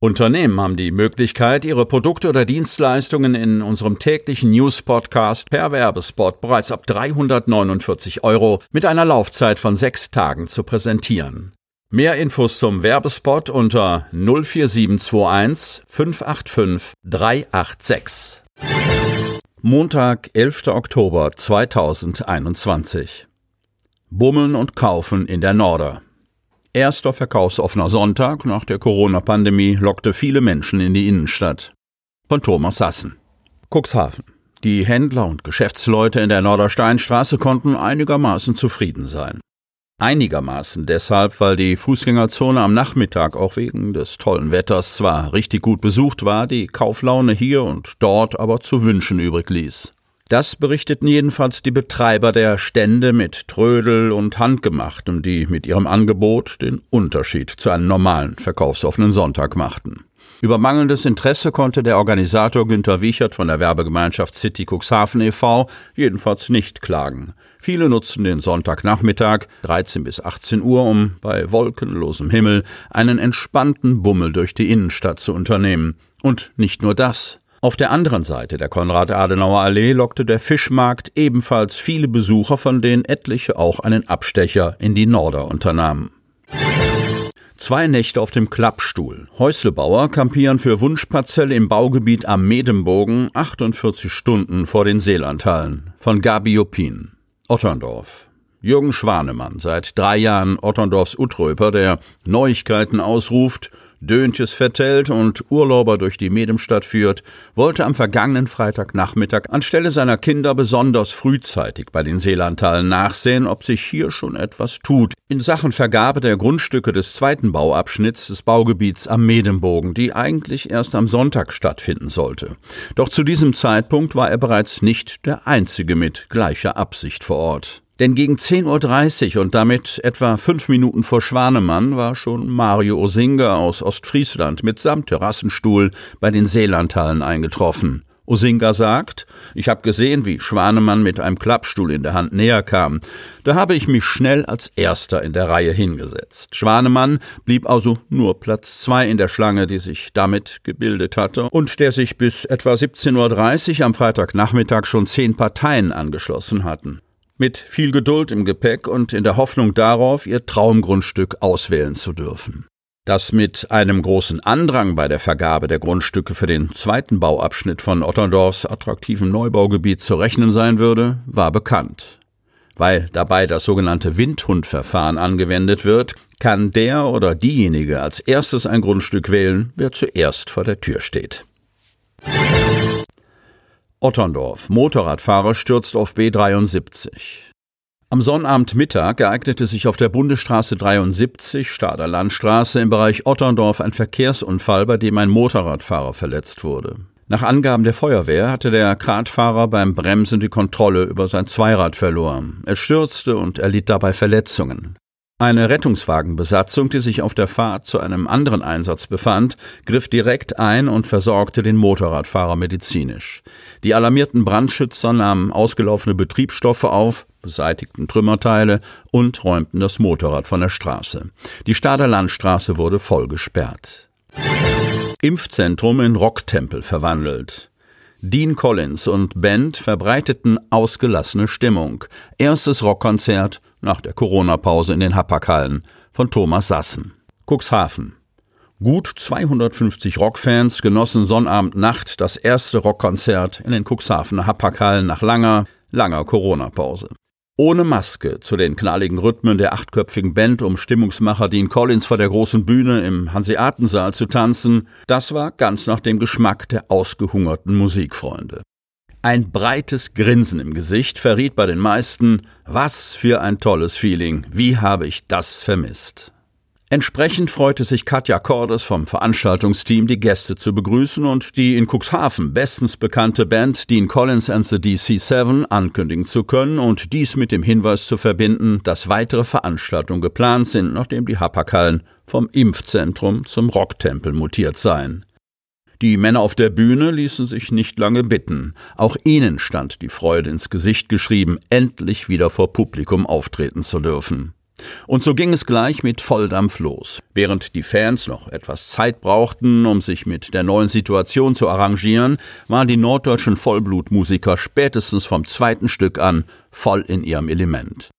Unternehmen haben die Möglichkeit, ihre Produkte oder Dienstleistungen in unserem täglichen News-Podcast per Werbespot bereits ab 349 Euro mit einer Laufzeit von sechs Tagen zu präsentieren. Mehr Infos zum Werbespot unter 04721 585 386. Montag, 11. Oktober 2021. Bummeln und Kaufen in der Norder. Erster verkaufsoffener Sonntag nach der Corona-Pandemie lockte viele Menschen in die Innenstadt. Von Thomas Sassen. Cuxhaven. Die Händler und Geschäftsleute in der Nordersteinstraße konnten einigermaßen zufrieden sein. Einigermaßen deshalb, weil die Fußgängerzone am Nachmittag auch wegen des tollen Wetters zwar richtig gut besucht war, die Kauflaune hier und dort aber zu wünschen übrig ließ. Das berichteten jedenfalls die Betreiber der Stände mit Trödel und Handgemachtem, die mit ihrem Angebot den Unterschied zu einem normalen verkaufsoffenen Sonntag machten. Über mangelndes Interesse konnte der Organisator Günter Wiechert von der Werbegemeinschaft City Cuxhaven e.V. jedenfalls nicht klagen. Viele nutzten den Sonntagnachmittag 13 bis 18 Uhr, um bei wolkenlosem Himmel einen entspannten Bummel durch die Innenstadt zu unternehmen. Und nicht nur das. Auf der anderen Seite der Konrad-Adenauer-Allee lockte der Fischmarkt ebenfalls viele Besucher, von denen etliche auch einen Abstecher in die Norder unternahmen. Zwei Nächte auf dem Klappstuhl. Häuslebauer kampieren für Wunschparzelle im Baugebiet am Medembogen 48 Stunden vor den Seelandhallen. Von Gabi Jopin. Otterndorf. Jürgen Schwanemann, seit drei Jahren Otterndorfs Utröper, der Neuigkeiten ausruft, Döntjes vertellt und Urlauber durch die Medemstadt führt, wollte am vergangenen Freitagnachmittag anstelle seiner Kinder besonders frühzeitig bei den Seelandtalen nachsehen, ob sich hier schon etwas tut in Sachen Vergabe der Grundstücke des zweiten Bauabschnitts des Baugebiets am Medembogen, die eigentlich erst am Sonntag stattfinden sollte. Doch zu diesem Zeitpunkt war er bereits nicht der Einzige mit gleicher Absicht vor Ort. Denn gegen 10.30 Uhr und damit etwa fünf Minuten vor Schwanemann war schon Mario Osinga aus Ostfriesland mitsamt Terrassenstuhl bei den Seelandhallen eingetroffen. Osinga sagt, ich habe gesehen, wie Schwanemann mit einem Klappstuhl in der Hand näher kam. Da habe ich mich schnell als Erster in der Reihe hingesetzt. Schwanemann blieb also nur Platz zwei in der Schlange, die sich damit gebildet hatte und der sich bis etwa 17.30 Uhr am Freitagnachmittag schon zehn Parteien angeschlossen hatten mit viel Geduld im Gepäck und in der Hoffnung darauf, ihr Traumgrundstück auswählen zu dürfen. Dass mit einem großen Andrang bei der Vergabe der Grundstücke für den zweiten Bauabschnitt von Otterndorfs attraktivem Neubaugebiet zu rechnen sein würde, war bekannt. Weil dabei das sogenannte Windhundverfahren angewendet wird, kann der oder diejenige als erstes ein Grundstück wählen, wer zuerst vor der Tür steht. Otterndorf. Motorradfahrer stürzt auf B73. Am Sonnabendmittag ereignete sich auf der Bundesstraße 73, Stader Landstraße, im Bereich Otterndorf ein Verkehrsunfall, bei dem ein Motorradfahrer verletzt wurde. Nach Angaben der Feuerwehr hatte der Kratfahrer beim Bremsen die Kontrolle über sein Zweirad verloren. Er stürzte und erlitt dabei Verletzungen. Eine Rettungswagenbesatzung, die sich auf der Fahrt zu einem anderen Einsatz befand, griff direkt ein und versorgte den Motorradfahrer medizinisch. Die alarmierten Brandschützer nahmen ausgelaufene Betriebsstoffe auf, beseitigten Trümmerteile und räumten das Motorrad von der Straße. Die Stader Landstraße wurde voll gesperrt. Impfzentrum in Rocktempel verwandelt. Dean Collins und Band verbreiteten ausgelassene Stimmung. Erstes Rockkonzert nach der Corona-Pause in den Hapakhallen von Thomas Sassen. Cuxhaven. Gut 250 Rockfans genossen Sonnabend-Nacht das erste Rockkonzert in den Cuxhavener Hapakhallen nach langer, langer Corona-Pause ohne Maske zu den knalligen Rhythmen der achtköpfigen Band um Stimmungsmacher Dean Collins vor der großen Bühne im Hanseatensaal zu tanzen, das war ganz nach dem Geschmack der ausgehungerten Musikfreunde. Ein breites Grinsen im Gesicht verriet bei den meisten, was für ein tolles Feeling, wie habe ich das vermisst. Entsprechend freute sich Katja Cordes vom Veranstaltungsteam, die Gäste zu begrüßen und die in Cuxhaven bestens bekannte Band Dean Collins and the DC7 ankündigen zu können und dies mit dem Hinweis zu verbinden, dass weitere Veranstaltungen geplant sind, nachdem die Hapaghallen vom Impfzentrum zum Rocktempel mutiert seien. Die Männer auf der Bühne ließen sich nicht lange bitten. Auch ihnen stand die Freude ins Gesicht geschrieben, endlich wieder vor Publikum auftreten zu dürfen. Und so ging es gleich mit Volldampf los. Während die Fans noch etwas Zeit brauchten, um sich mit der neuen Situation zu arrangieren, waren die norddeutschen Vollblutmusiker spätestens vom zweiten Stück an voll in ihrem Element.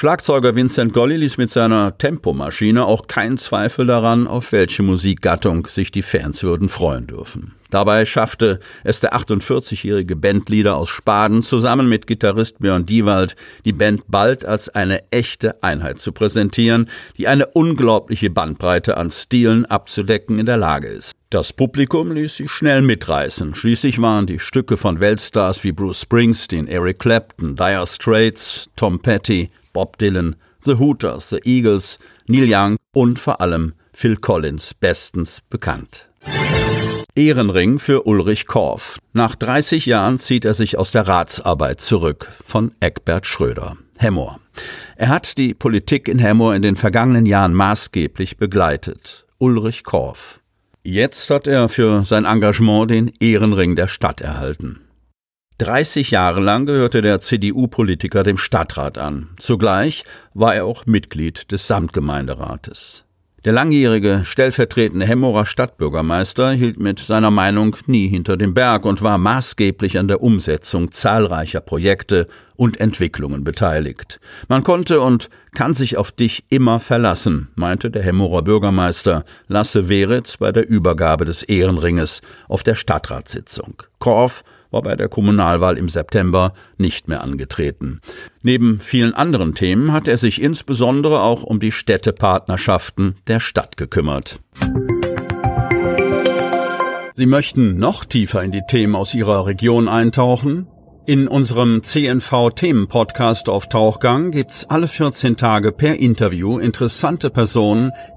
Schlagzeuger Vincent Golli ließ mit seiner Tempomaschine auch keinen Zweifel daran, auf welche Musikgattung sich die Fans würden freuen dürfen. Dabei schaffte es der 48-jährige Bandleader aus Spaden zusammen mit Gitarrist Björn Diewald, die Band bald als eine echte Einheit zu präsentieren, die eine unglaubliche Bandbreite an Stilen abzudecken in der Lage ist. Das Publikum ließ sich schnell mitreißen. Schließlich waren die Stücke von Weltstars wie Bruce Springsteen, Eric Clapton, Dire Straits, Tom Petty, Bob Dylan, The Hooters, The Eagles, Neil Young und vor allem Phil Collins bestens bekannt. Ehrenring für Ulrich Korff. Nach 30 Jahren zieht er sich aus der Ratsarbeit zurück von Eckbert Schröder. Hemmoor. Er hat die Politik in Hemmoor in den vergangenen Jahren maßgeblich begleitet. Ulrich Korff. Jetzt hat er für sein Engagement den Ehrenring der Stadt erhalten. 30 Jahre lang gehörte der CDU-Politiker dem Stadtrat an. Zugleich war er auch Mitglied des Samtgemeinderates. Der langjährige stellvertretende Hemmorer Stadtbürgermeister hielt mit seiner Meinung nie hinter dem Berg und war maßgeblich an der Umsetzung zahlreicher Projekte und Entwicklungen beteiligt. Man konnte und kann sich auf dich immer verlassen, meinte der Hemmorer Bürgermeister Lasse Weritz bei der Übergabe des Ehrenringes auf der Stadtratssitzung. Korf war bei der Kommunalwahl im September nicht mehr angetreten. Neben vielen anderen Themen hat er sich insbesondere auch um die Städtepartnerschaften der Stadt gekümmert. Sie möchten noch tiefer in die Themen aus Ihrer Region eintauchen? In unserem CNV-Themen-Podcast auf Tauchgang gibt's alle 14 Tage per Interview interessante Personen,